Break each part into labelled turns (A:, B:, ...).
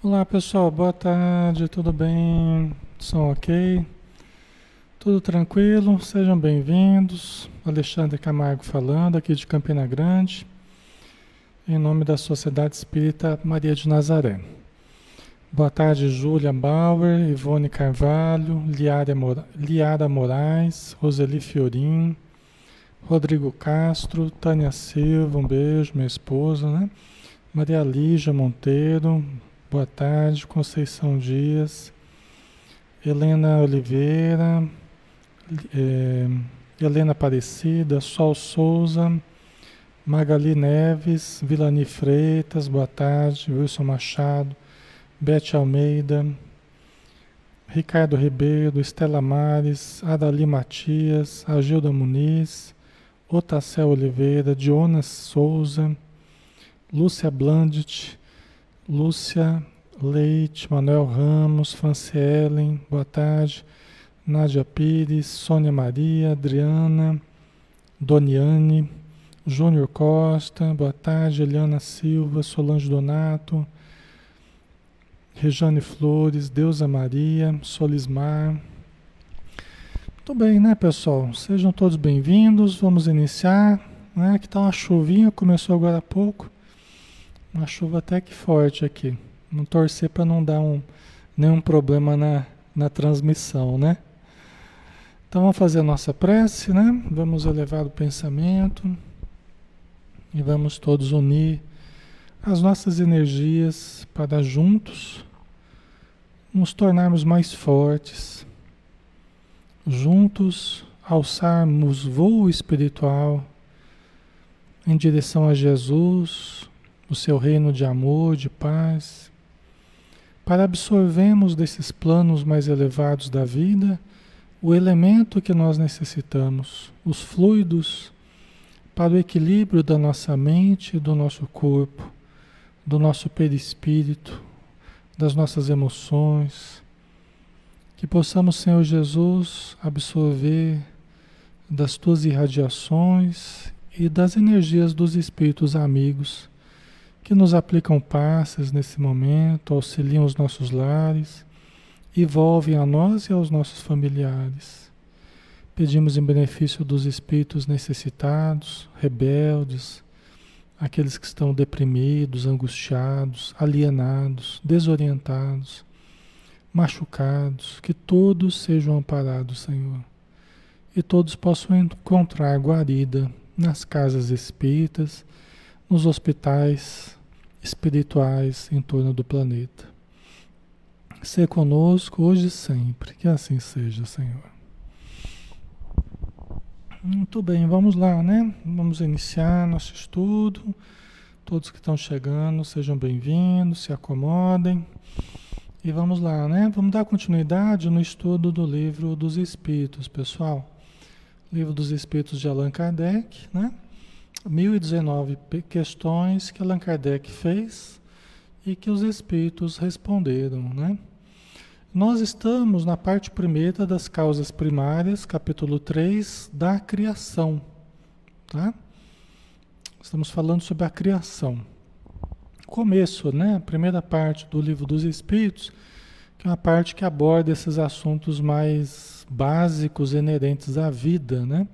A: Olá pessoal, boa tarde, tudo bem? Som ok? Tudo tranquilo? Sejam bem-vindos. Alexandre Camargo falando aqui de Campina Grande, em nome da Sociedade Espírita Maria de Nazaré. Boa tarde, Júlia Bauer, Ivone Carvalho, Liara, Mora Liara Moraes, Roseli Fiorim, Rodrigo Castro, Tânia Silva, um beijo, minha esposa, né? Maria Lígia Monteiro, Boa tarde, Conceição Dias, Helena Oliveira, é, Helena Aparecida, Sol Souza, Magali Neves, Vilani Freitas, boa tarde, Wilson Machado, Bete Almeida, Ricardo Ribeiro, Estela Mares, Adali Matias, Agilda Muniz, Otacel Oliveira, Jonas Souza, Lúcia Blandt, Lúcia Leite, Manuel Ramos, Francielen, boa tarde. Nádia Pires, Sônia Maria, Adriana, Doniane, Júnior Costa, boa tarde. Eliana Silva, Solange Donato, Rejane Flores, Deusa Maria, Solismar. Muito bem, né, pessoal? Sejam todos bem-vindos. Vamos iniciar. Né? Aqui está uma chuvinha, começou agora há pouco. Uma chuva até que forte aqui. Não torcer para não dar um, nenhum problema na, na transmissão, né? Então vamos fazer a nossa prece, né? Vamos elevar o pensamento e vamos todos unir as nossas energias para juntos nos tornarmos mais fortes, juntos alçarmos voo espiritual em direção a Jesus, o seu reino de amor, de paz, para absorvermos desses planos mais elevados da vida o elemento que nós necessitamos, os fluidos para o equilíbrio da nossa mente do nosso corpo, do nosso perispírito, das nossas emoções, que possamos, Senhor Jesus, absorver das tuas irradiações e das energias dos espíritos amigos que nos aplicam passes nesse momento, auxiliam os nossos lares, envolvem a nós e aos nossos familiares. Pedimos em benefício dos espíritos necessitados, rebeldes, aqueles que estão deprimidos, angustiados, alienados, desorientados, machucados, que todos sejam amparados, Senhor. E todos possam encontrar guarida nas casas espíritas, nos hospitais, espirituais em torno do planeta. Ser conosco hoje e sempre, que assim seja, Senhor. Muito bem, vamos lá, né? Vamos iniciar nosso estudo. Todos que estão chegando, sejam bem-vindos, se acomodem. E vamos lá, né? Vamos dar continuidade no estudo do livro dos Espíritos, pessoal. Livro dos Espíritos de Allan Kardec, né? 1019 questões que Allan Kardec fez e que os espíritos responderam, né? Nós estamos na parte primeira das causas primárias, capítulo 3, da criação, tá? Estamos falando sobre a criação. Começo, né? A primeira parte do livro dos espíritos, que é uma parte que aborda esses assuntos mais básicos inerentes à vida, né?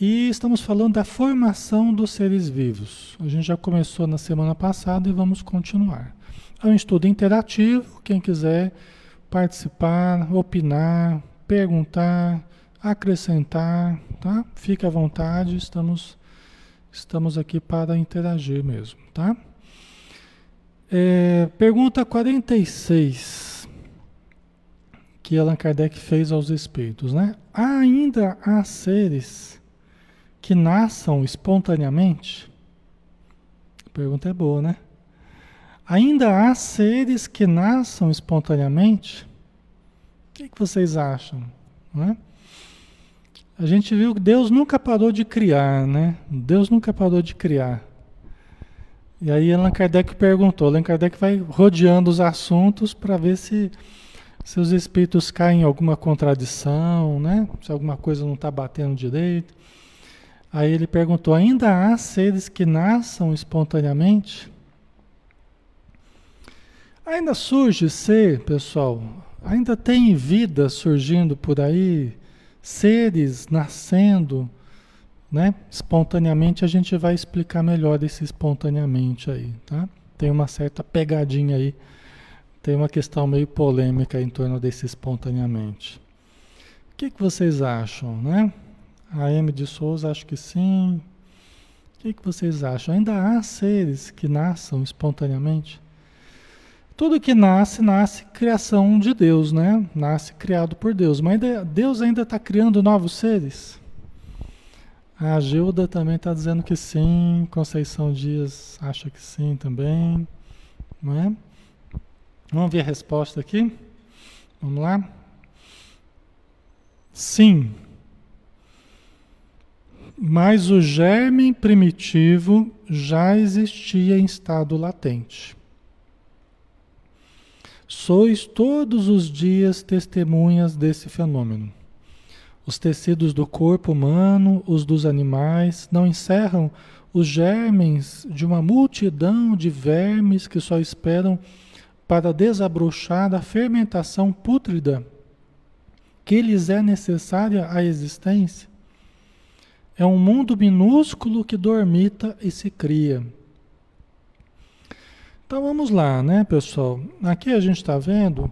A: E estamos falando da formação dos seres vivos. A gente já começou na semana passada e vamos continuar. É um estudo interativo, quem quiser participar, opinar, perguntar, acrescentar, tá? Fique à vontade, estamos, estamos aqui para interagir mesmo, tá? É, pergunta 46 que Allan Kardec fez aos espíritos, né? Ainda há seres que nasçam espontaneamente? A pergunta é boa, né? Ainda há seres que nasçam espontaneamente? O que, que vocês acham? É? A gente viu que Deus nunca parou de criar, né? Deus nunca parou de criar. E aí Allan Kardec perguntou, Allan Kardec vai rodeando os assuntos para ver se, se os espíritos caem em alguma contradição, né? Se alguma coisa não está batendo direito. Aí ele perguntou: ainda há seres que nasçam espontaneamente? Ainda surge ser, pessoal, ainda tem vida surgindo por aí, seres nascendo, né? Espontaneamente a gente vai explicar melhor esse espontaneamente aí, tá? Tem uma certa pegadinha aí, tem uma questão meio polêmica em torno desse espontaneamente. O que, que vocês acham, né? A M de Souza, acho que sim. O que, que vocês acham? Ainda há seres que nasçam espontaneamente? Tudo que nasce, nasce criação de Deus, né? Nasce criado por Deus. Mas Deus ainda está criando novos seres? A Gilda também está dizendo que sim. Conceição Dias acha que sim também. Não é? Vamos ver a resposta aqui? Vamos lá? Sim. Mas o germe primitivo já existia em estado latente. Sois todos os dias testemunhas desse fenômeno. Os tecidos do corpo humano, os dos animais, não encerram os germes de uma multidão de vermes que só esperam para desabrochar da fermentação pútrida que lhes é necessária à existência? É um mundo minúsculo que dormita e se cria. Então vamos lá, né, pessoal? Aqui a gente está vendo,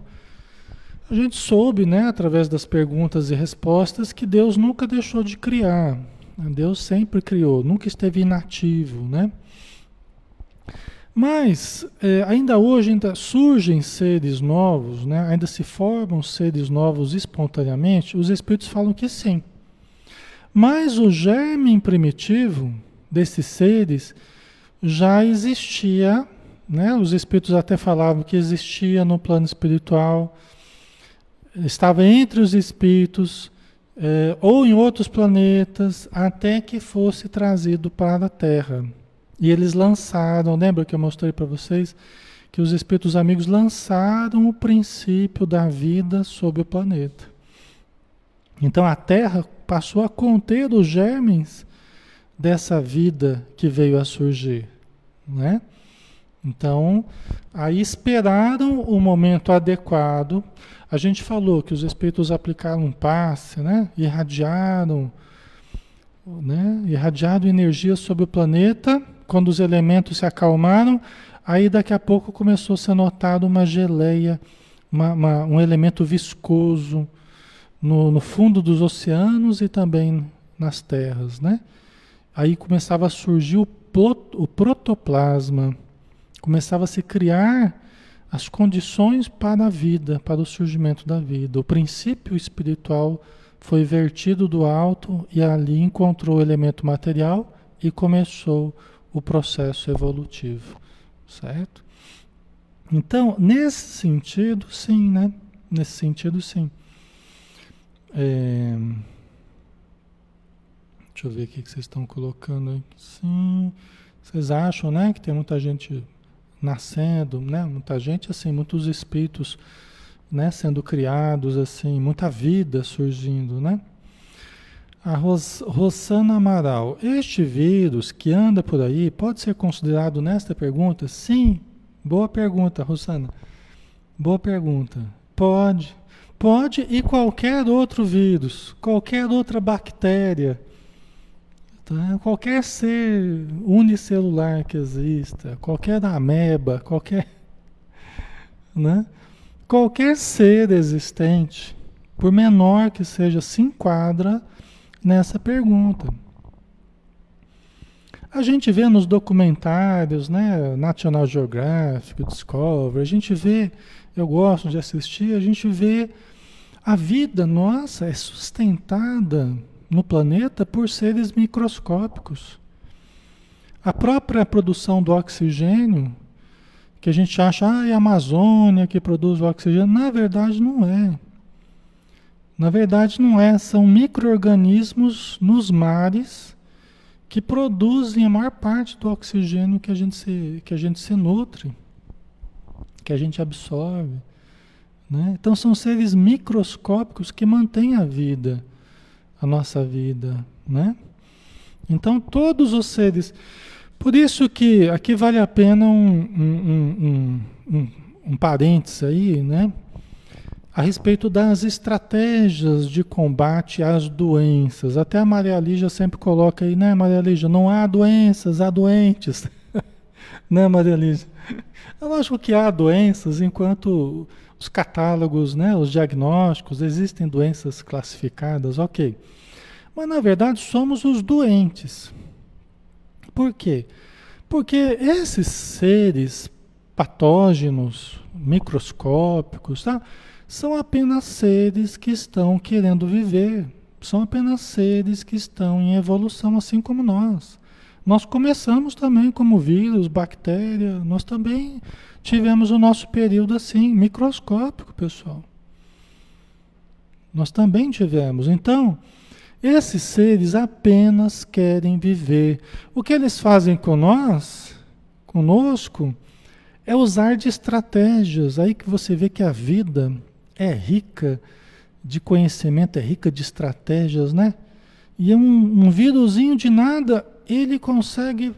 A: a gente soube, né, através das perguntas e respostas, que Deus nunca deixou de criar. Deus sempre criou, nunca esteve inativo, né? Mas é, ainda hoje ainda surgem seres novos, né? ainda se formam seres novos espontaneamente. Os espíritos falam que sim. Mas o germe primitivo desses seres já existia, né? Os espíritos até falavam que existia no plano espiritual, estava entre os espíritos é, ou em outros planetas, até que fosse trazido para a Terra. E eles lançaram, lembra que eu mostrei para vocês que os espíritos amigos lançaram o princípio da vida sobre o planeta. Então a Terra passou a conter os germes dessa vida que veio a surgir, né? Então, aí esperaram o momento adequado. A gente falou que os espíritos aplicaram um passe, né? Irradiaram, né? Irradiaram energia sobre o planeta. Quando os elementos se acalmaram, aí daqui a pouco começou a ser notado uma geleia, uma, uma, um elemento viscoso, no, no fundo dos oceanos e também nas terras, né? Aí começava a surgir o, o protoplasma, começava a se criar as condições para a vida, para o surgimento da vida. O princípio espiritual foi vertido do alto e ali encontrou o elemento material e começou o processo evolutivo, certo? Então, nesse sentido, sim, né? Nesse sentido, sim. É... Deixa eu ver o que vocês estão colocando aqui. Sim. Vocês acham, né, que tem muita gente nascendo, né? Muita gente assim, muitos espíritos, né, sendo criados assim, muita vida surgindo, né? A Ros Rosana Amaral, este vírus que anda por aí pode ser considerado nesta pergunta? Sim, boa pergunta, Rosana. Boa pergunta. Pode, Pode e qualquer outro vírus, qualquer outra bactéria, tá? qualquer ser unicelular que exista, qualquer ameba, qualquer, né? qualquer ser existente, por menor que seja, se enquadra nessa pergunta. A gente vê nos documentários, né, National Geographic, Discovery, a gente vê, eu gosto de assistir, a gente vê a vida nossa é sustentada no planeta por seres microscópicos. A própria produção do oxigênio, que a gente acha, ah, é a Amazônia que produz o oxigênio, na verdade não é. Na verdade não é, são micro-organismos nos mares que produzem a maior parte do oxigênio que a gente se, que a gente se nutre, que a gente absorve. Né? Então são seres microscópicos que mantêm a vida, a nossa vida. Né? Então todos os seres. Por isso que aqui vale a pena um, um, um, um parênteses aí, né? A respeito das estratégias de combate às doenças. Até a Maria Lígia sempre coloca aí, né, Maria Lígia? Não há doenças, há doentes. Né, Maria? É lógico que há doenças, enquanto os catálogos, né, os diagnósticos, existem doenças classificadas, ok. Mas na verdade somos os doentes. Por quê? Porque esses seres patógenos, microscópicos, tá? são apenas seres que estão querendo viver, são apenas seres que estão em evolução, assim como nós. Nós começamos também como vírus, bactéria, nós também tivemos o nosso período assim, microscópico, pessoal. Nós também tivemos. Então, esses seres apenas querem viver. O que eles fazem com nós, conosco, é usar de estratégias. Aí que você vê que a vida é rica de conhecimento, é rica de estratégias, né? E um, um vírusinho de nada, ele consegue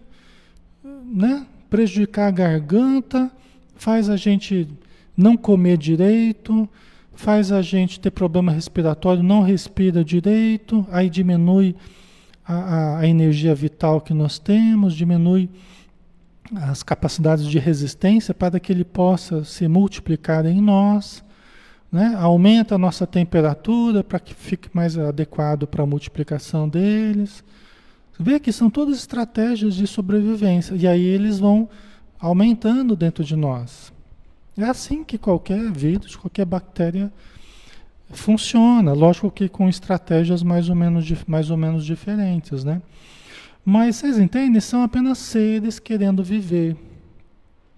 A: né, prejudicar a garganta, faz a gente não comer direito, faz a gente ter problema respiratório, não respira direito, aí diminui a, a, energia vital que nós temos, diminui as capacidades de resistência para que ele possa se multiplicar em nós. Né? Aumenta a nossa temperatura para que fique mais adequado para a multiplicação deles. Vê que são todas estratégias de sobrevivência. E aí eles vão aumentando dentro de nós. É assim que qualquer vírus, qualquer bactéria funciona. Lógico que com estratégias mais ou menos, mais ou menos diferentes, né? Mas vocês entendem? São apenas seres querendo viver.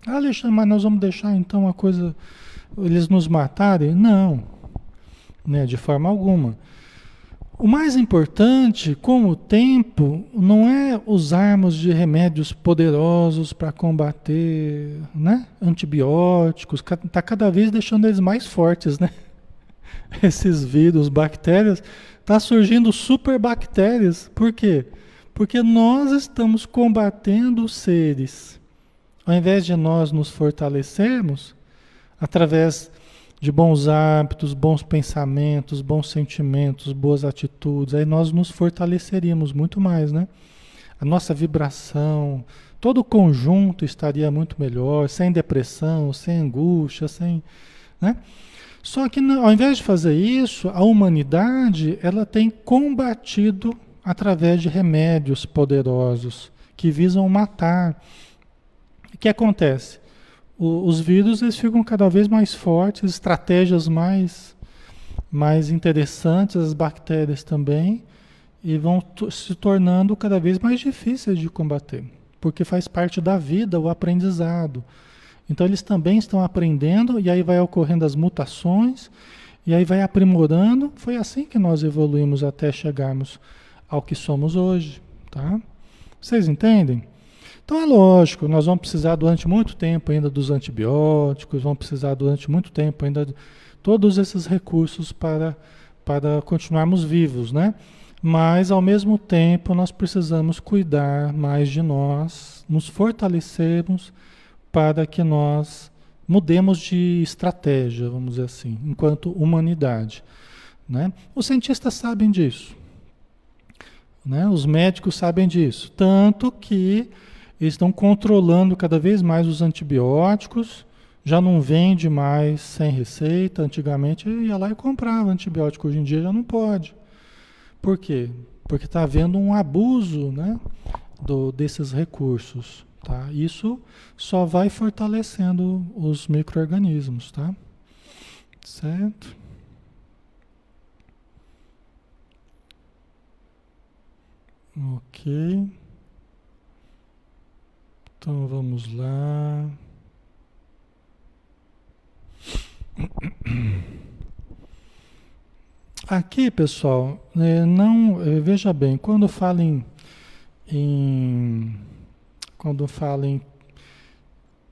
A: Ah, Alexandre, mas nós vamos deixar então a coisa eles nos matarem? Não, né, de forma alguma. O mais importante, com o tempo, não é usarmos de remédios poderosos para combater, né? Antibióticos, está cada vez deixando eles mais fortes, né? Esses vírus, bactérias, está surgindo superbactérias. Por quê? Porque nós estamos combatendo os seres. Ao invés de nós nos fortalecermos, através de bons hábitos, bons pensamentos, bons sentimentos, boas atitudes, aí nós nos fortaleceríamos muito mais, né? A nossa vibração, todo o conjunto estaria muito melhor, sem depressão, sem angústia, sem, né? Só que ao invés de fazer isso, a humanidade, ela tem combatido através de remédios poderosos que visam matar. O que acontece? O, os vírus eles ficam cada vez mais fortes, estratégias mais, mais interessantes, as bactérias também, e vão se tornando cada vez mais difíceis de combater, porque faz parte da vida o aprendizado. Então eles também estão aprendendo e aí vai ocorrendo as mutações e aí vai aprimorando. Foi assim que nós evoluímos até chegarmos ao que somos hoje, tá? Vocês entendem? Então é lógico, nós vamos precisar durante muito tempo ainda dos antibióticos, vamos precisar durante muito tempo ainda de todos esses recursos para, para continuarmos vivos, né? Mas ao mesmo tempo nós precisamos cuidar mais de nós, nos fortalecermos para que nós mudemos de estratégia, vamos dizer assim, enquanto humanidade. Né? Os cientistas sabem disso. Né? Os médicos sabem disso. Tanto que eles estão controlando cada vez mais os antibióticos, já não vende mais sem receita. Antigamente ia lá e comprava antibiótico, hoje em dia já não pode. Por quê? Porque está havendo um abuso né, do, desses recursos. Tá? Isso só vai fortalecendo os micro-organismos. Tá? Certo? Ok. Então vamos lá. Aqui, pessoal, é, não é, veja bem, quando fala em, quando fala em,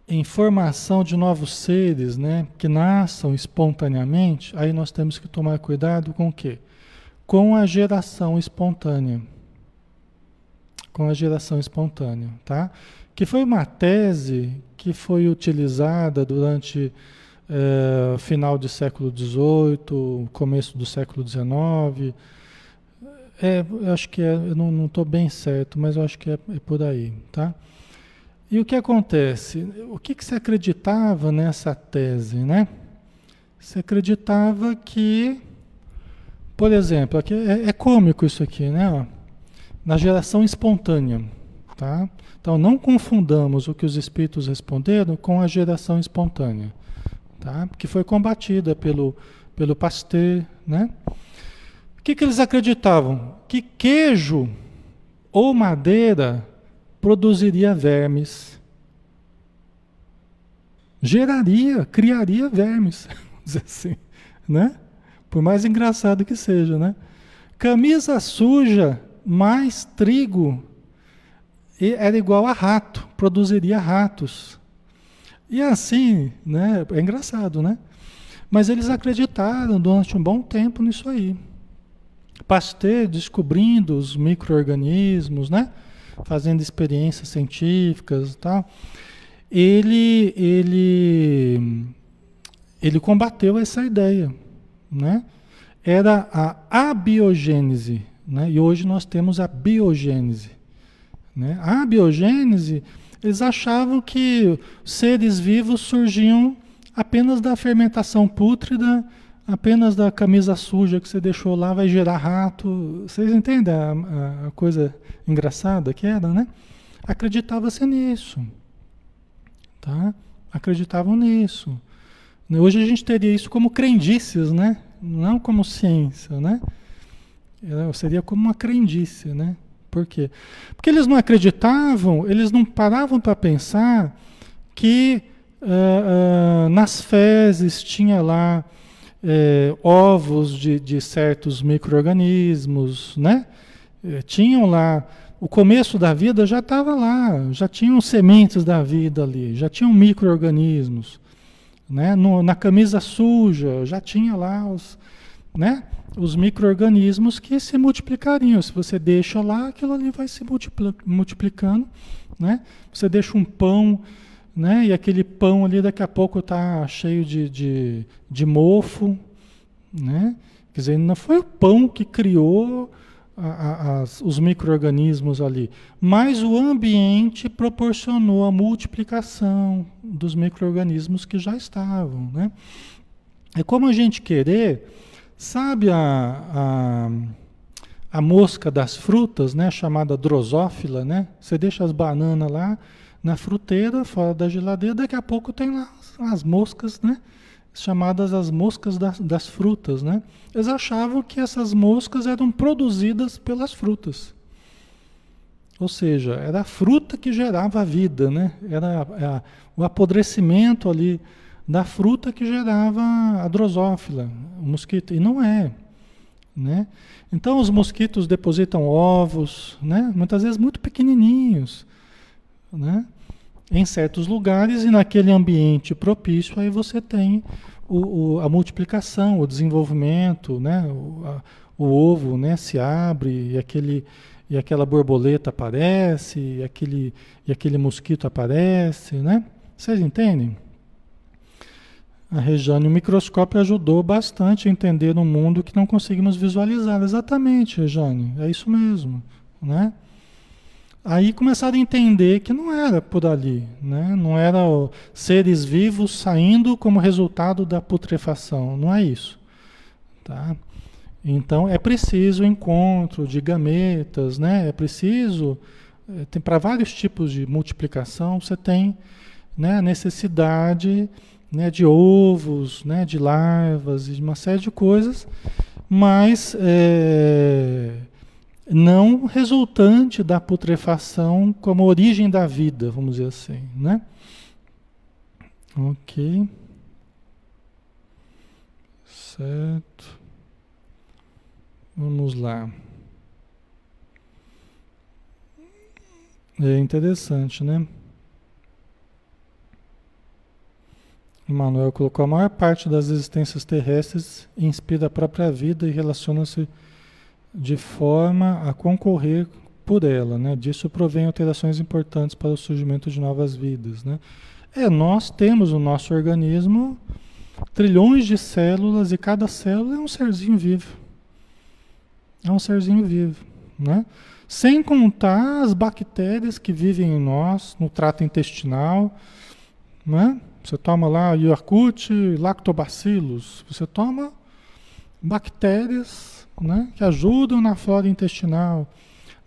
A: em formação de novos seres, né, que nasçam espontaneamente, aí nós temos que tomar cuidado com o quê? Com a geração espontânea. Com a geração espontânea, tá? Que foi uma tese que foi utilizada durante é, final do século XVIII, começo do século XIX. É, eu acho que é, eu não estou bem certo, mas eu acho que é, é, por aí, tá? E o que acontece? O que, que se acreditava nessa tese, né? Se acreditava que, por exemplo, aqui é, é cômico isso aqui, né? Ó, na geração espontânea, tá? Então não confundamos o que os espíritos responderam com a geração espontânea, tá? Que foi combatida pelo pelo Pasteur, né? O que, que eles acreditavam? Que queijo ou madeira produziria vermes. Geraria, criaria vermes, vamos dizer assim, né? Por mais engraçado que seja, né? Camisa suja mais trigo era igual a rato, produziria ratos. E assim, né? É engraçado, né? Mas eles acreditaram durante um bom tempo nisso aí. Pasteur descobrindo os micro-organismos, né? fazendo experiências científicas e tal, ele, ele, ele combateu essa ideia, né? Era a abiogênese, né? E hoje nós temos a biogênese, né? A biogênese, eles achavam que seres vivos surgiam apenas da fermentação pútrida, apenas da camisa suja que você deixou lá vai gerar rato. Vocês entendem a, a, coisa engraçada que era, né? Acreditava-se nisso. Tá? Acreditavam nisso. Hoje a gente teria isso como crendices, né? Não como ciência, né? Seria como uma crendice, né? Por quê? Porque eles não acreditavam, eles não paravam para pensar que uh, uh, nas fezes tinha lá é, ovos de, de certos micro-organismos, né? Tinham lá, o começo da vida já estava lá, já tinham sementes da vida ali, já tinham micro-organismos. Né? na camisa suja, já tinha lá os, né? os micro-organismos que se multiplicariam. Se você deixa lá, aquilo ali vai se multiplicando. Né? Você deixa um pão né? E aquele pão ali daqui a pouco está cheio de, de, de mofo, né? Quer dizer, não foi o pão que criou a, a, as, os micro-organismos ali, mas o ambiente proporcionou a multiplicação dos micro-organismos que já estavam, né? É como a gente querer, sabe a, a, a mosca das frutas, né? Chamada drosófila, né? Você deixa as bananas lá, na fruteira, fora da geladeira, daqui a pouco tem lá as moscas, né? Chamadas as moscas das, das frutas, né? Eles achavam que essas moscas eram produzidas pelas frutas. Ou seja, era a fruta que gerava a vida, né? Era a, a, o apodrecimento ali da fruta que gerava a drosófila, o mosquito. E não é. Né? Então os mosquitos depositam ovos, né? muitas vezes muito pequenininhos né? em certos lugares e naquele ambiente propício, aí você tem o, o, a multiplicação, o desenvolvimento, né? o, a, o ovo né? se abre e, aquele, e aquela borboleta aparece, e aquele, e aquele mosquito aparece. Né? Vocês entendem? A Rejane, o microscópio ajudou bastante a entender um mundo que não conseguimos visualizar. Exatamente, Rejane, é isso mesmo. Né? Aí começaram a entender que não era por ali, né? não era seres vivos saindo como resultado da putrefação, não é isso. Tá? Então é preciso encontro de gametas, né? é preciso, eh, tem para vários tipos de multiplicação, você tem né, a necessidade né, de ovos, né, de larvas, de uma série de coisas, mas é, não resultante da putrefação como origem da vida, vamos dizer assim, né? Ok. Certo. Vamos lá. É interessante, né? Manuel colocou a maior parte das existências terrestres inspira a própria vida e relaciona-se de forma a concorrer por ela, né? Disso provém alterações importantes para o surgimento de novas vidas, né? É, nós temos no nosso organismo trilhões de células e cada célula é um serzinho vivo. É um serzinho vivo, né? Sem contar as bactérias que vivem em nós, no trato intestinal, né? Você toma lá Yakult, lactobacillus, você toma bactérias né, que ajudam na flora intestinal.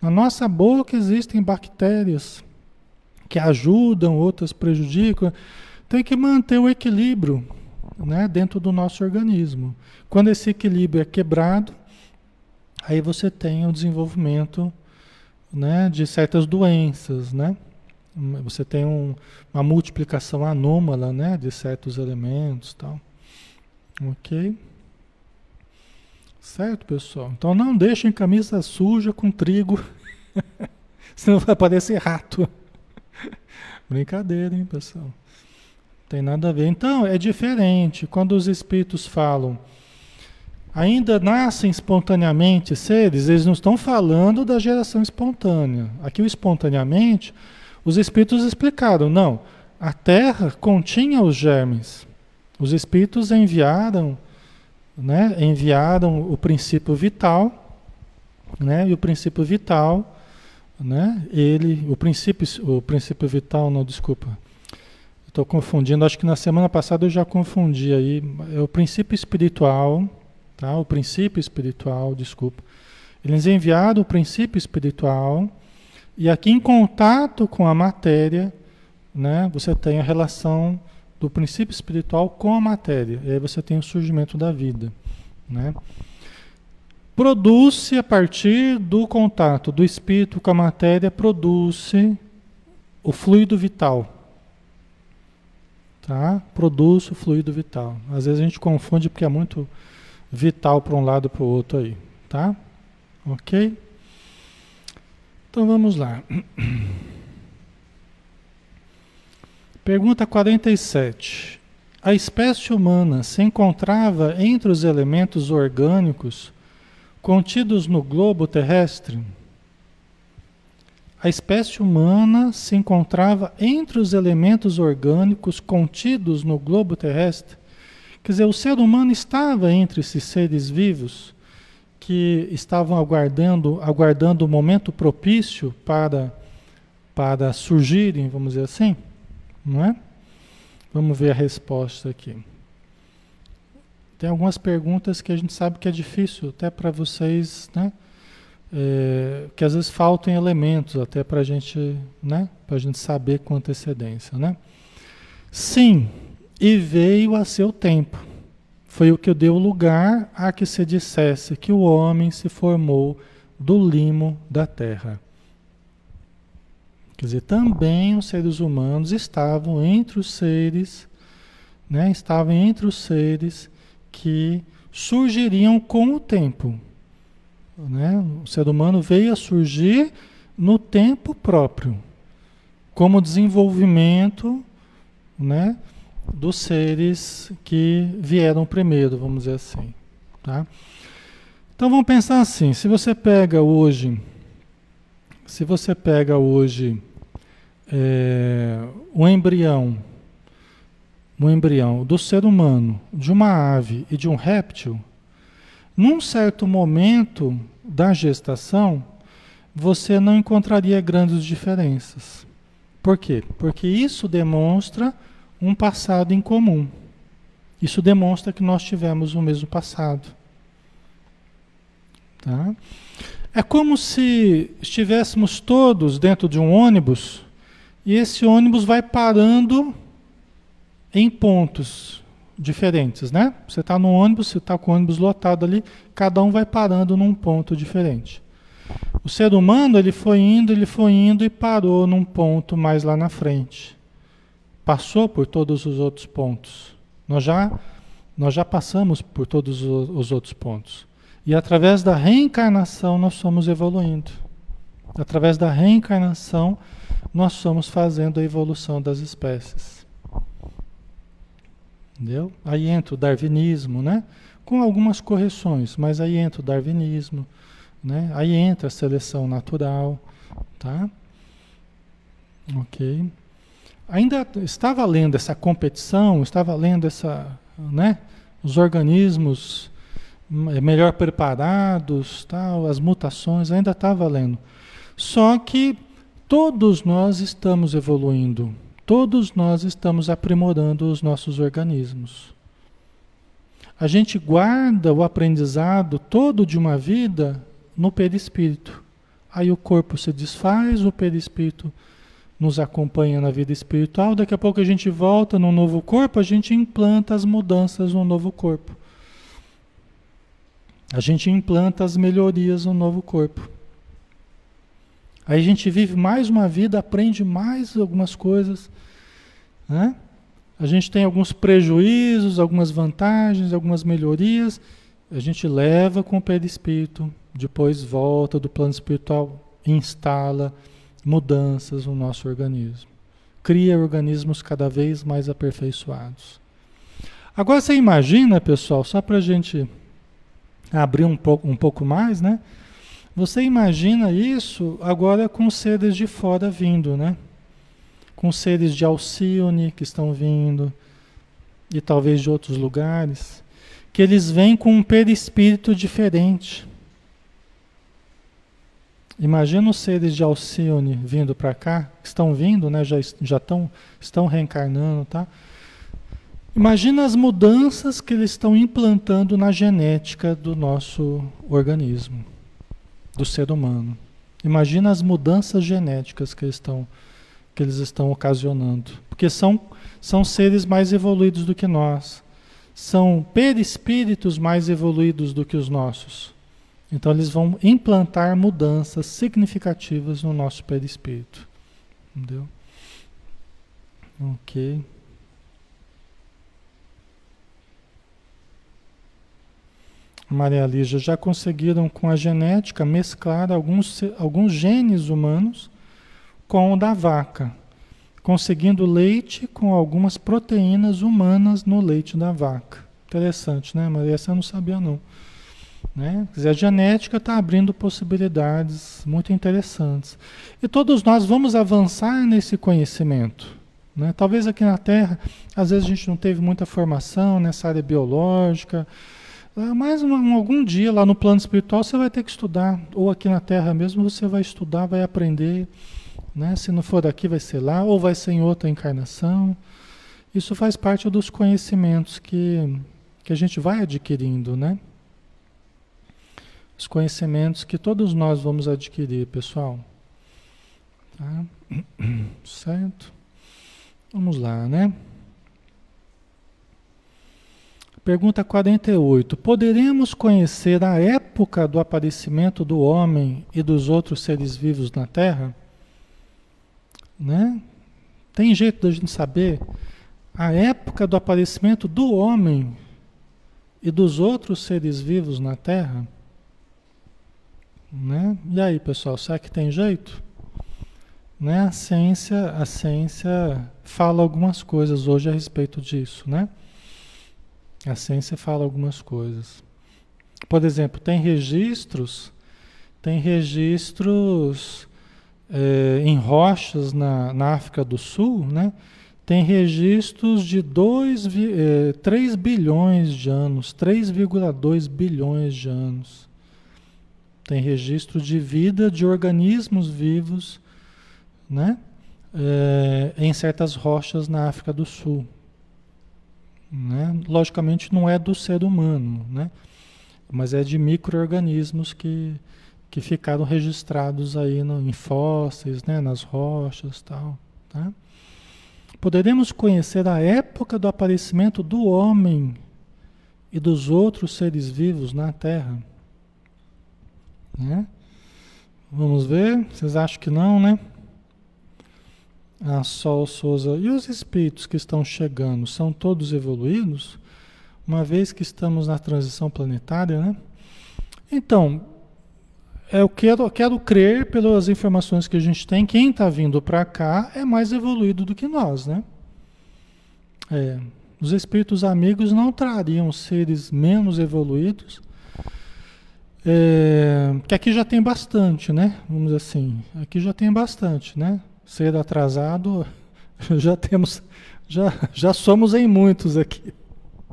A: Na nossa boca existem bactérias que ajudam, outras prejudicam. Tem que manter o equilíbrio né, dentro do nosso organismo. Quando esse equilíbrio é quebrado, aí você tem o desenvolvimento né, de certas doenças, né? Você tem um, uma multiplicação anômala né, de certos elementos tal. Ok? Certo, pessoal? Então não deixem camisa suja com trigo, senão vai parecer rato. Brincadeira, hein, pessoal? Tem nada a ver. Então, é diferente. Quando os espíritos falam, ainda nascem espontaneamente seres, eles não estão falando da geração espontânea. Aqui, o espontaneamente, os espíritos explicaram: não, a terra continha os germes. Os espíritos enviaram né, enviaram o princípio vital, né, e o princípio vital, né, ele, o princípio, o princípio vital, não, desculpa, estou confundindo, acho que na semana passada eu já confundi aí, é o princípio espiritual, tá, o princípio espiritual, desculpa, eles enviaram o princípio espiritual, e aqui em contato com a matéria, né, você tem a relação do princípio espiritual com a matéria. E aí você tem o surgimento da vida. Né? Produz-se a partir do contato do espírito com a matéria, produz-se o fluido vital. Tá? Produz o fluido vital. Às vezes a gente confunde porque é muito vital para um lado e para o outro aí. Tá? Ok? Então vamos lá. Pergunta 47. A espécie humana se encontrava entre os elementos orgânicos contidos no globo terrestre? A espécie humana se encontrava entre os elementos orgânicos contidos no globo terrestre? Quer dizer, o ser humano estava entre esses seres vivos que estavam aguardando, aguardando o momento propício para, para surgirem, vamos dizer assim? Não é? Vamos ver a resposta aqui. Tem algumas perguntas que a gente sabe que é difícil até para vocês, né? É, que às vezes faltam elementos até para a gente, né? Para a gente saber com antecedência, né? Sim, e veio a seu tempo. Foi o que deu lugar a que se dissesse que o homem se formou do limo da terra. Quer dizer, também os seres humanos estavam entre os seres, né, estavam entre os seres que surgiriam com o tempo. Né? O ser humano veio a surgir no tempo próprio, como desenvolvimento né, dos seres que vieram primeiro, vamos dizer assim. Tá? Então vamos pensar assim: se você pega hoje, se você pega hoje é, o embrião, o embrião do ser humano, de uma ave e de um réptil, num certo momento da gestação, você não encontraria grandes diferenças. Por quê? Porque isso demonstra um passado em comum. Isso demonstra que nós tivemos o mesmo passado. Tá? É como se estivéssemos todos dentro de um ônibus e esse ônibus vai parando em pontos diferentes, né? Você está no ônibus, você está com o ônibus lotado ali, cada um vai parando num ponto diferente. O ser humano, ele foi indo, ele foi indo e parou num ponto mais lá na frente. Passou por todos os outros pontos. Nós já, nós já passamos por todos os outros pontos. E através da reencarnação nós somos evoluindo. Através da reencarnação nós estamos fazendo a evolução das espécies. Entendeu? Aí entra o darwinismo, né? Com algumas correções, mas aí entra o darwinismo, né? Aí entra a seleção natural, Tá? Ok. Ainda está valendo essa competição, está valendo essa, né? Os organismos melhor preparados, tal, as mutações, ainda está valendo. Só que todos nós estamos evoluindo, todos nós estamos aprimorando os nossos organismos. A gente guarda o aprendizado todo de uma vida no perispírito. Aí o corpo se desfaz, o perispírito nos acompanha na vida espiritual. Daqui a pouco a gente volta num novo corpo, a gente implanta as mudanças no novo corpo. A gente implanta as melhorias no novo corpo. Aí a gente vive mais uma vida, aprende mais algumas coisas. Né? A gente tem alguns prejuízos, algumas vantagens, algumas melhorias. A gente leva com o perispírito, depois volta do plano espiritual, instala mudanças no nosso organismo. Cria organismos cada vez mais aperfeiçoados. Agora você imagina, pessoal, só para a gente abrir um pouco, um pouco mais, né? Você imagina isso agora com seres de fora vindo, né? Com seres de Alcione que estão vindo, e talvez de outros lugares, que eles vêm com um perispírito diferente. Imagina os seres de Alcione vindo para cá, que estão vindo, né? já, já tão, estão reencarnando, tá? Imagina as mudanças que eles estão implantando na genética do nosso organismo, do ser humano. Imagina as mudanças genéticas que eles estão, que eles estão ocasionando. Porque são, são seres mais evoluídos do que nós. São perispíritos mais evoluídos do que os nossos. Então eles vão implantar mudanças significativas no nosso perispírito. Entendeu? Ok. Maria Lígia, já conseguiram com a genética mesclar alguns, alguns genes humanos com o da vaca, conseguindo leite com algumas proteínas humanas no leite da vaca. Interessante, né, Maria? Essa eu não sabia, não. Né? Quer dizer, a genética está abrindo possibilidades muito interessantes. E todos nós vamos avançar nesse conhecimento. Né? Talvez aqui na Terra, às vezes a gente não teve muita formação nessa área biológica, ah, mas um, algum dia lá no plano espiritual você vai ter que estudar, ou aqui na Terra mesmo você vai estudar, vai aprender. Né? Se não for daqui, vai ser lá, ou vai ser em outra encarnação. Isso faz parte dos conhecimentos que, que a gente vai adquirindo, né? Os conhecimentos que todos nós vamos adquirir, pessoal. Tá? Certo? Vamos lá, né? Pergunta 48. Poderemos conhecer a época do aparecimento do homem e dos outros seres vivos na Terra? Né? Tem jeito da gente saber a época do aparecimento do homem e dos outros seres vivos na Terra? Né? E aí, pessoal, será que tem jeito? Né? A ciência, a ciência fala algumas coisas hoje a respeito disso, né? A ciência fala algumas coisas. Por exemplo, tem registros, tem registros é, em rochas na, na, África do Sul, né? Tem registros de 2, é, 3 bilhões de anos, 3,2 bilhões de anos. Tem registro de vida de organismos vivos, né? É, em certas rochas na África do Sul. Né? Logicamente não é do ser humano, né? mas é de micro-organismos que, que ficaram registrados aí no, em fósseis, né? nas rochas tal. Tá? Poderemos conhecer a época do aparecimento do homem e dos outros seres vivos na Terra. Né? Vamos ver? Vocês acham que não, né? a Sol Souza, e os espíritos que estão chegando, são todos evoluídos? Uma vez que estamos na transição planetária, né? Então, eu quero, eu quero crer, pelas informações que a gente tem, quem está vindo para cá é mais evoluído do que nós, né? É, os espíritos amigos não trariam seres menos evoluídos É, que aqui já tem bastante, né? Vamos dizer assim, aqui já tem bastante, né? Ser atrasado, já temos, já, já somos em muitos aqui,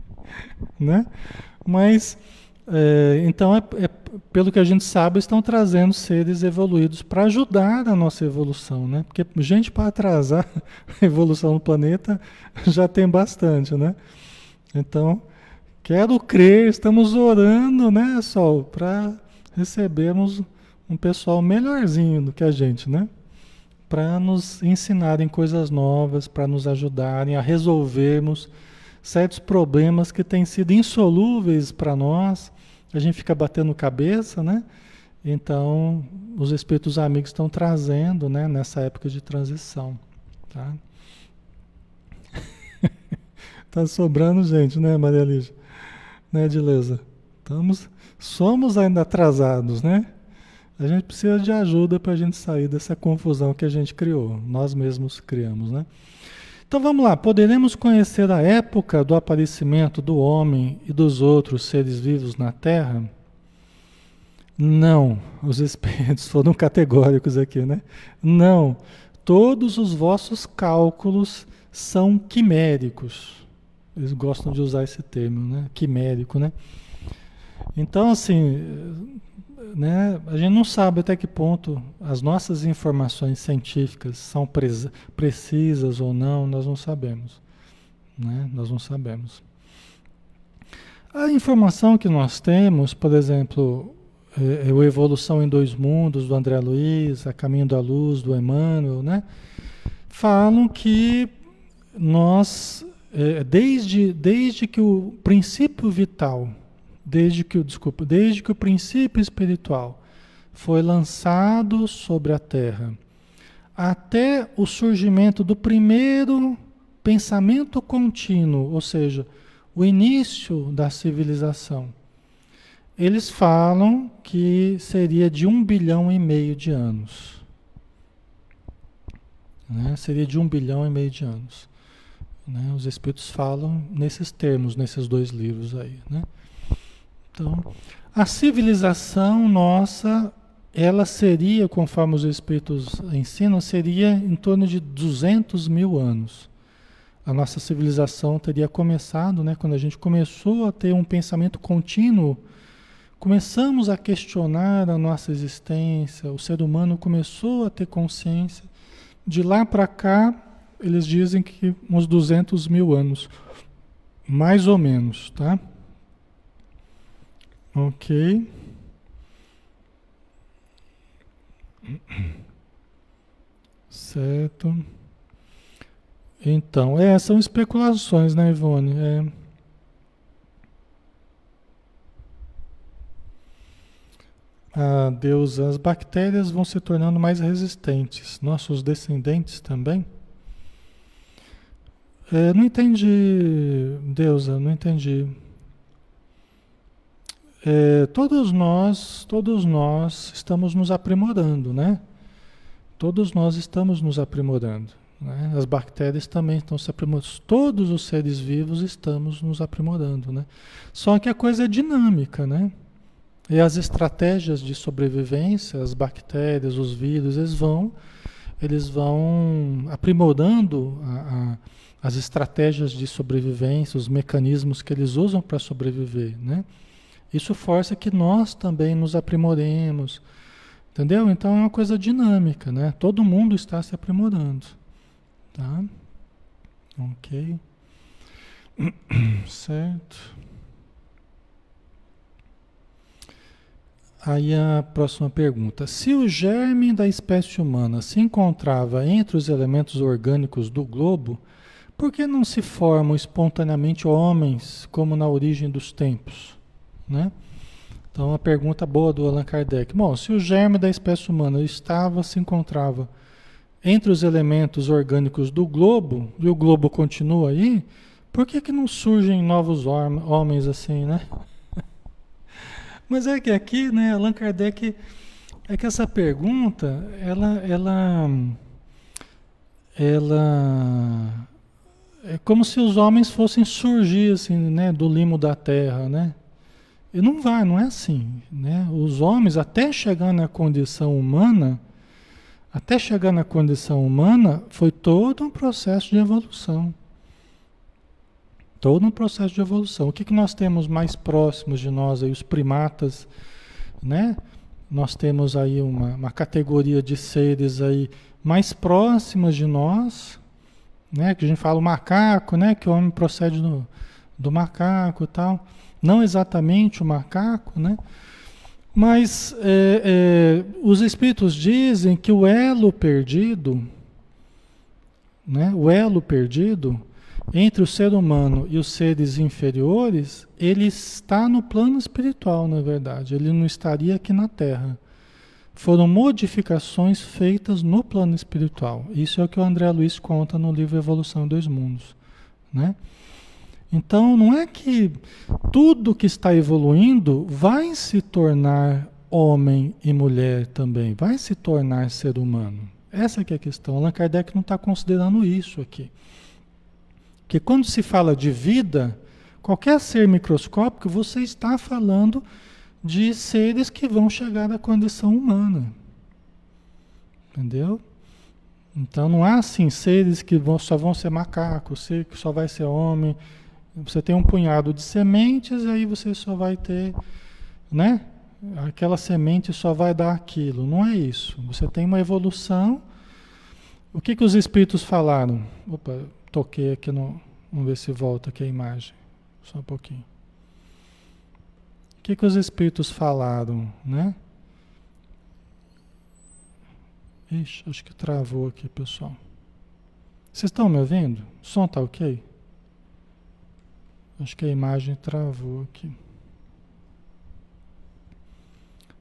A: né? Mas, é, então, é, é, pelo que a gente sabe, estão trazendo seres evoluídos para ajudar a nossa evolução, né? Porque gente para atrasar a evolução do planeta já tem bastante, né? Então, Quero crer, estamos orando, né, Sol, para recebermos um pessoal melhorzinho do que a gente, né? Para nos ensinarem coisas novas, para nos ajudarem a resolvermos certos problemas que têm sido insolúveis para nós. A gente fica batendo cabeça, né? Então, os espíritos amigos estão trazendo, né, nessa época de transição, tá? tá sobrando gente, né, Maria Lígia? Né, Edileza? Estamos, somos ainda atrasados, né? A gente precisa de ajuda para a gente sair dessa confusão que a gente criou, nós mesmos criamos, né? Então vamos lá, poderemos conhecer a época do aparecimento do homem e dos outros seres vivos na Terra? Não, os espíritos foram categóricos aqui, né? Não, todos os vossos cálculos são quiméricos. Eles gostam de usar esse termo, né? Quimérico, né? Então, assim, né, a gente não sabe até que ponto as nossas informações científicas são precisas ou não, nós não sabemos. Né? Nós não sabemos. A informação que nós temos, por exemplo, é, é a Evolução em Dois Mundos, do André Luiz, A Caminho da Luz, do Emmanuel, né? falam que nós desde, desde que o princípio vital, desde que o, desculpa, desde que o princípio espiritual foi lançado sobre a Terra, até o surgimento do primeiro pensamento contínuo, ou seja, o início da civilização. Eles falam que seria de um bilhão e meio de anos. Né? Seria de um bilhão e meio de anos. Né? Os Espíritos falam nesses termos, nesses dois livros aí. Né? Então, a civilização nossa, ela seria, conforme os Espíritos ensinam, seria em torno de 200 mil anos. A nossa civilização teria começado, né, quando a gente começou a ter um pensamento contínuo, começamos a questionar a nossa existência, o ser humano começou a ter consciência. De lá para cá, eles dizem que uns 200 mil anos, mais ou menos, tá? Ok. Certo. Então, é, são especulações, né, Ivone? É. Ah, Deus, as bactérias vão se tornando mais resistentes. Nossos descendentes também. É, não entendi, Deusa, não entendi. É, todos nós, todos nós estamos nos aprimorando, né? Todos nós estamos nos aprimorando. Né? As bactérias também estão se aprimorando. Todos os seres vivos estamos nos aprimorando, né? Só que a coisa é dinâmica, né? E as estratégias de sobrevivência, as bactérias, os vírus, eles vão, eles vão aprimorando a, a as estratégias de sobrevivência, os mecanismos que eles usam para sobreviver, né? Isso força que nós também nos aprimoremos, entendeu? Então é uma coisa dinâmica, né? Todo mundo está se aprimorando, tá? Ok, certo. Aí a próxima pergunta: se o germe da espécie humana se encontrava entre os elementos orgânicos do globo por que não se formam espontaneamente homens como na origem dos tempos? Né? Então, uma pergunta boa do Allan Kardec. Bom, se o germe da espécie humana estava, se encontrava entre os elementos orgânicos do globo, e o globo continua aí, por que, que não surgem novos homens assim, né? Mas é que aqui, né, Allan Kardec, é que essa pergunta, ela, ela, ela é como se os homens fossem surgir assim, né, do limo da terra, né? E não vai, não é assim. Né? Os homens, até chegar na condição humana, até chegar na condição humana, foi todo um processo de evolução. Todo um processo de evolução. O que, que nós temos mais próximos de nós aí, os primatas, né? Nós temos aí uma, uma categoria de seres aí mais próximas de nós, né? Que a gente fala o macaco, né? Que o homem procede do, do macaco e tal. Não exatamente o macaco, né? Mas é, é, os espíritos dizem que o elo perdido, né? O elo perdido entre o ser humano e os seres inferiores, ele está no plano espiritual, na verdade. Ele não estaria aqui na Terra. Foram modificações feitas no plano espiritual. Isso é o que o André Luiz conta no livro Evolução dos Mundos. Né? Então, não é que tudo que está evoluindo vai se tornar homem e mulher também, vai se tornar ser humano. Essa é a questão. Allan Kardec não está considerando isso aqui. Porque quando se fala de vida, qualquer ser microscópico, você está falando de seres que vão chegar à condição humana. Entendeu? Então não há assim seres que vão, só vão ser macacos, ser que só vai ser homem. Você tem um punhado de sementes, aí você só vai ter, né? Aquela semente só vai dar aquilo. Não é isso. Você tem uma evolução. O que, que os espíritos falaram? Opa, toquei aqui no. Vamos ver se volta aqui a imagem. Só um pouquinho. O que, que os espíritos falaram, né? Ixi, acho que travou aqui, pessoal. Vocês estão me ouvindo? O som tá ok? Acho que a imagem travou aqui.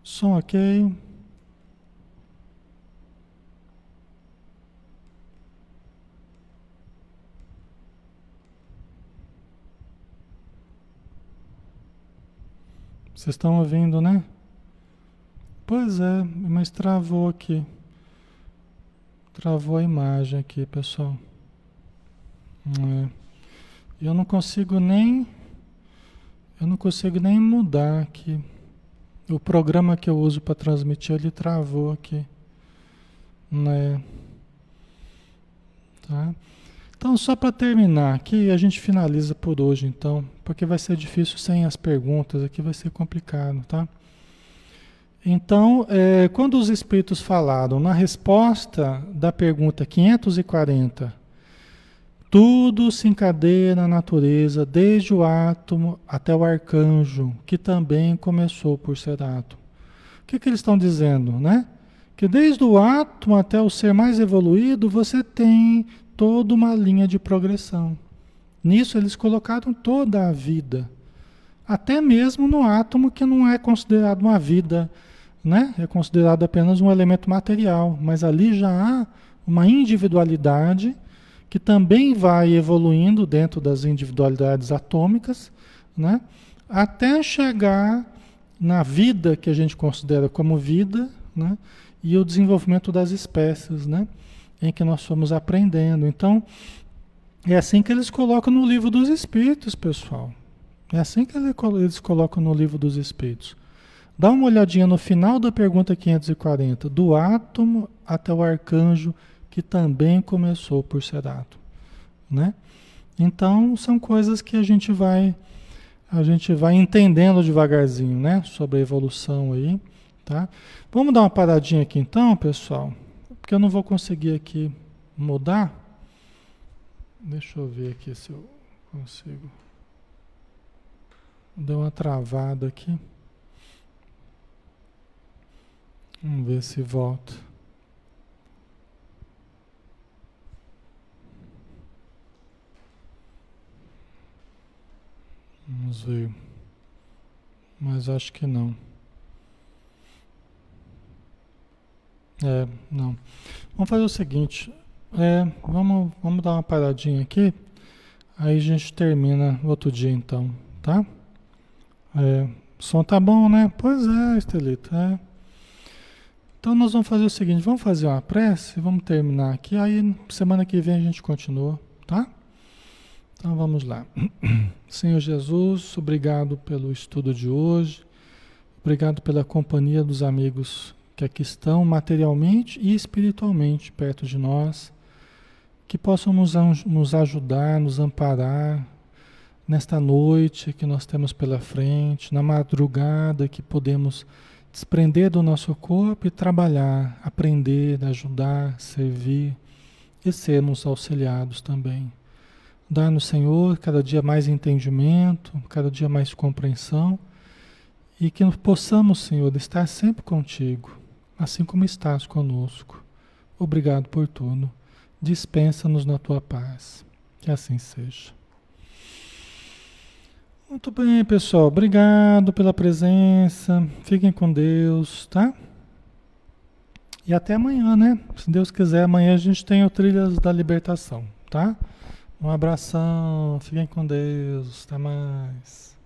A: Som ok. Vocês estão ouvindo, né? Pois é, mas travou aqui. Travou a imagem aqui, pessoal. É. Eu não consigo nem. Eu não consigo nem mudar aqui. O programa que eu uso para transmitir, ele travou aqui. Né? Tá? Então, só para terminar aqui, a gente finaliza por hoje, então, porque vai ser difícil sem as perguntas, aqui vai ser complicado, tá? Então, é, quando os espíritos falaram na resposta da pergunta 540, tudo se encadeia na natureza, desde o átomo até o arcanjo, que também começou por ser átomo. O que, que eles estão dizendo, né? Que desde o átomo até o ser mais evoluído, você tem toda uma linha de progressão. Nisso eles colocaram toda a vida, até mesmo no átomo que não é considerado uma vida, né? É considerado apenas um elemento material, mas ali já há uma individualidade que também vai evoluindo dentro das individualidades atômicas, né? Até chegar na vida que a gente considera como vida, né? E o desenvolvimento das espécies, né? Em que nós fomos aprendendo. Então, é assim que eles colocam no livro dos Espíritos, pessoal. É assim que eles colocam no livro dos Espíritos. Dá uma olhadinha no final da pergunta 540, do átomo até o arcanjo, que também começou por ser átomo, né? Então, são coisas que a gente vai a gente vai entendendo devagarzinho, né, sobre a evolução aí, tá? Vamos dar uma paradinha aqui então, pessoal. Porque eu não vou conseguir aqui mudar. Deixa eu ver aqui se eu consigo. Deu uma travada aqui. Vamos ver se volta. Vamos ver. Mas acho que não. É, não. Vamos fazer o seguinte. É, vamos, vamos dar uma paradinha aqui. Aí a gente termina outro dia então, tá? É, o som tá bom, né? Pois é, Estelita. É. Então nós vamos fazer o seguinte, vamos fazer uma prece, vamos terminar aqui, aí semana que vem a gente continua, tá? Então vamos lá. Senhor Jesus, obrigado pelo estudo de hoje. Obrigado pela companhia dos amigos que aqui estão, materialmente e espiritualmente perto de nós, que possam nos, nos ajudar, nos amparar nesta noite que nós temos pela frente, na madrugada que podemos desprender do nosso corpo e trabalhar, aprender, ajudar, servir e sermos auxiliados também. Dá-nos, Senhor, cada dia mais entendimento, cada dia mais compreensão e que possamos, Senhor, estar sempre contigo, assim como estás conosco. Obrigado por tudo. Dispensa-nos na tua paz. Que assim seja. Muito bem, pessoal. Obrigado pela presença. Fiquem com Deus, tá? E até amanhã, né? Se Deus quiser, amanhã a gente tem o Trilhas da Libertação, tá? Um abração. Fiquem com Deus. Até mais.